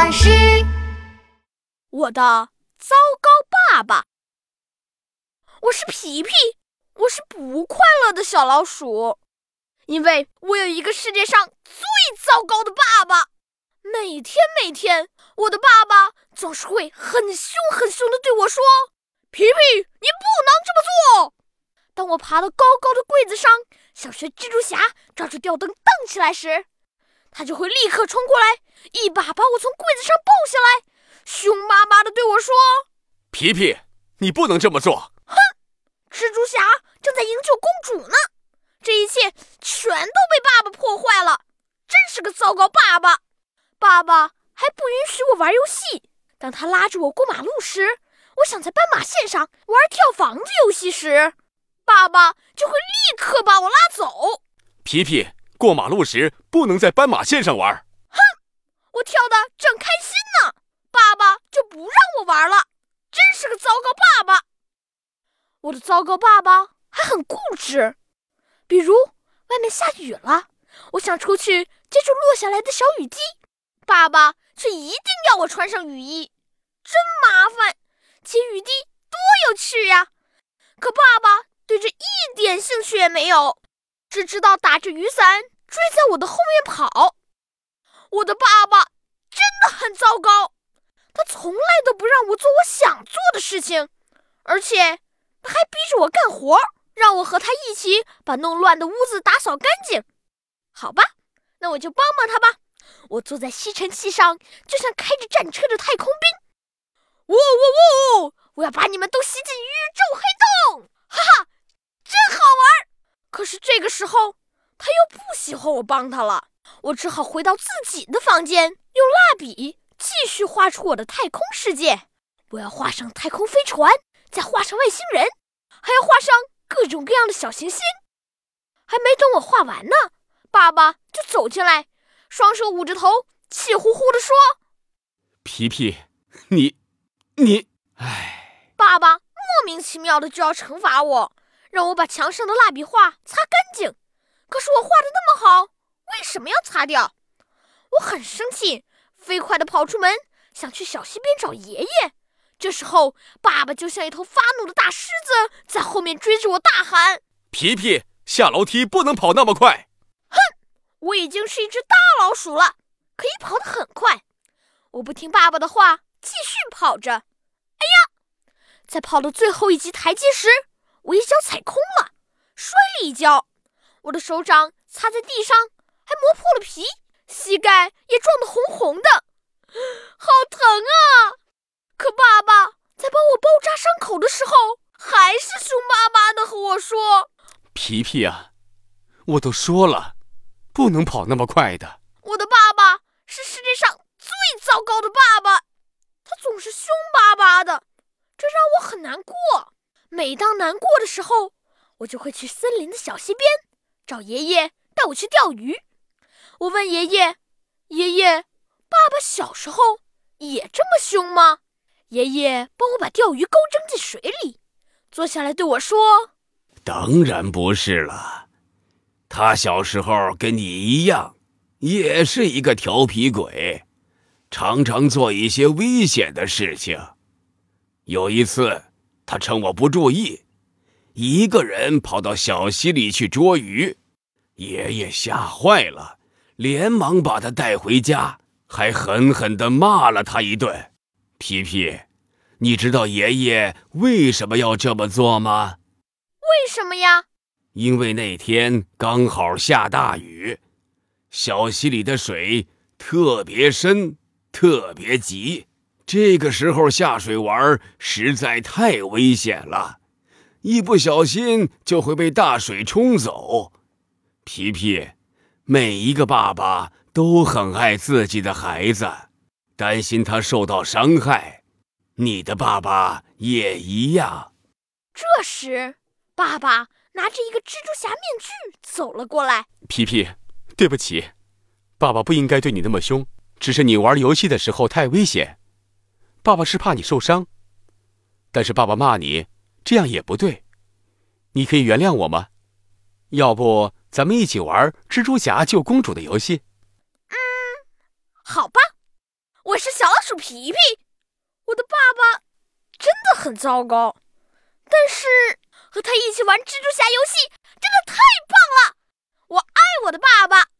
巴士。我的糟糕爸爸，我是皮皮，我是不快乐的小老鼠，因为我有一个世界上最糟糕的爸爸。每天每天，我的爸爸总是会很凶很凶的对我说：“皮皮，你不能这么做。”当我爬到高高的柜子上，小学蜘蛛侠抓住吊灯荡起来时，他就会立刻冲过来，一把把我从柜子上抱下来，凶巴巴的对我说：“皮皮，你不能这么做！”哼，蜘蛛侠正在营救公主呢，这一切全都被爸爸破坏了，真是个糟糕爸爸！爸爸还不允许我玩游戏。当他拉着我过马路时，我想在斑马线上玩跳房子游戏时，爸爸就会立刻把我拉走。皮皮。过马路时不能在斑马线上玩。哼，我跳的正开心呢，爸爸就不让我玩了，真是个糟糕爸爸。我的糟糕爸爸还很固执，比如外面下雨了，我想出去接住落下来的小雨滴，爸爸却一定要我穿上雨衣，真麻烦。接雨滴多有趣呀，可爸爸对这一点兴趣也没有。只知道打着雨伞追在我的后面跑，我的爸爸真的很糟糕，他从来都不让我做我想做的事情，而且他还逼着我干活，让我和他一起把弄乱的屋子打扫干净。好吧，那我就帮帮他吧。我坐在吸尘器上，就像开着战车的太空兵。呜呜呜！我要把你们都吸进宇宙黑洞！哈哈，可是这个时候，他又不喜欢我帮他了。我只好回到自己的房间，用蜡笔继续画出我的太空世界。我要画上太空飞船，再画上外星人，还要画上各种各样的小行星。还没等我画完呢，爸爸就走进来，双手捂着头，气呼呼地说：“皮皮，你，你，哎。”爸爸莫名其妙的就要惩罚我。让我把墙上的蜡笔画擦干净，可是我画的那么好，为什么要擦掉？我很生气，飞快地跑出门，想去小溪边找爷爷。这时候，爸爸就像一头发怒的大狮子，在后面追着我大喊：“皮皮，下楼梯不能跑那么快！”哼，我已经是一只大老鼠了，可以跑得很快。我不听爸爸的话，继续跑着。哎呀，在跑到最后一级台阶时。我一脚踩空了，摔了一跤，我的手掌擦在地上，还磨破了皮，膝盖也撞得红红的，好疼啊！可爸爸在帮我包扎伤口的时候，还是凶巴巴的和我说：“皮皮啊，我都说了，不能跑那么快的。”我的爸爸是世界上最糟糕的爸爸，他总是凶巴巴的，这让我很难过。每当难过的时候，我就会去森林的小溪边找爷爷带我去钓鱼。我问爷爷：“爷爷，爸爸小时候也这么凶吗？”爷爷帮我把钓鱼钩扔进水里，坐下来对我说：“当然不是了，他小时候跟你一样，也是一个调皮鬼，常常做一些危险的事情。有一次。”他趁我不注意，一个人跑到小溪里去捉鱼，爷爷吓坏了，连忙把他带回家，还狠狠地骂了他一顿。皮皮，你知道爷爷为什么要这么做吗？为什么呀？因为那天刚好下大雨，小溪里的水特别深，特别急。这个时候下水玩实在太危险了，一不小心就会被大水冲走。皮皮，每一个爸爸都很爱自己的孩子，担心他受到伤害。你的爸爸也一样。这时，爸爸拿着一个蜘蛛侠面具走了过来。皮皮，对不起，爸爸不应该对你那么凶，只是你玩游戏的时候太危险。爸爸是怕你受伤。但是爸爸骂你这样也不对。你可以原谅我吗？要不咱们一起玩蜘蛛侠救公主的游戏？嗯好吧。我是小老鼠皮皮我的爸爸真的很糟糕。但是和他一起玩蜘蛛侠游戏真的太棒了。我爱我的爸爸。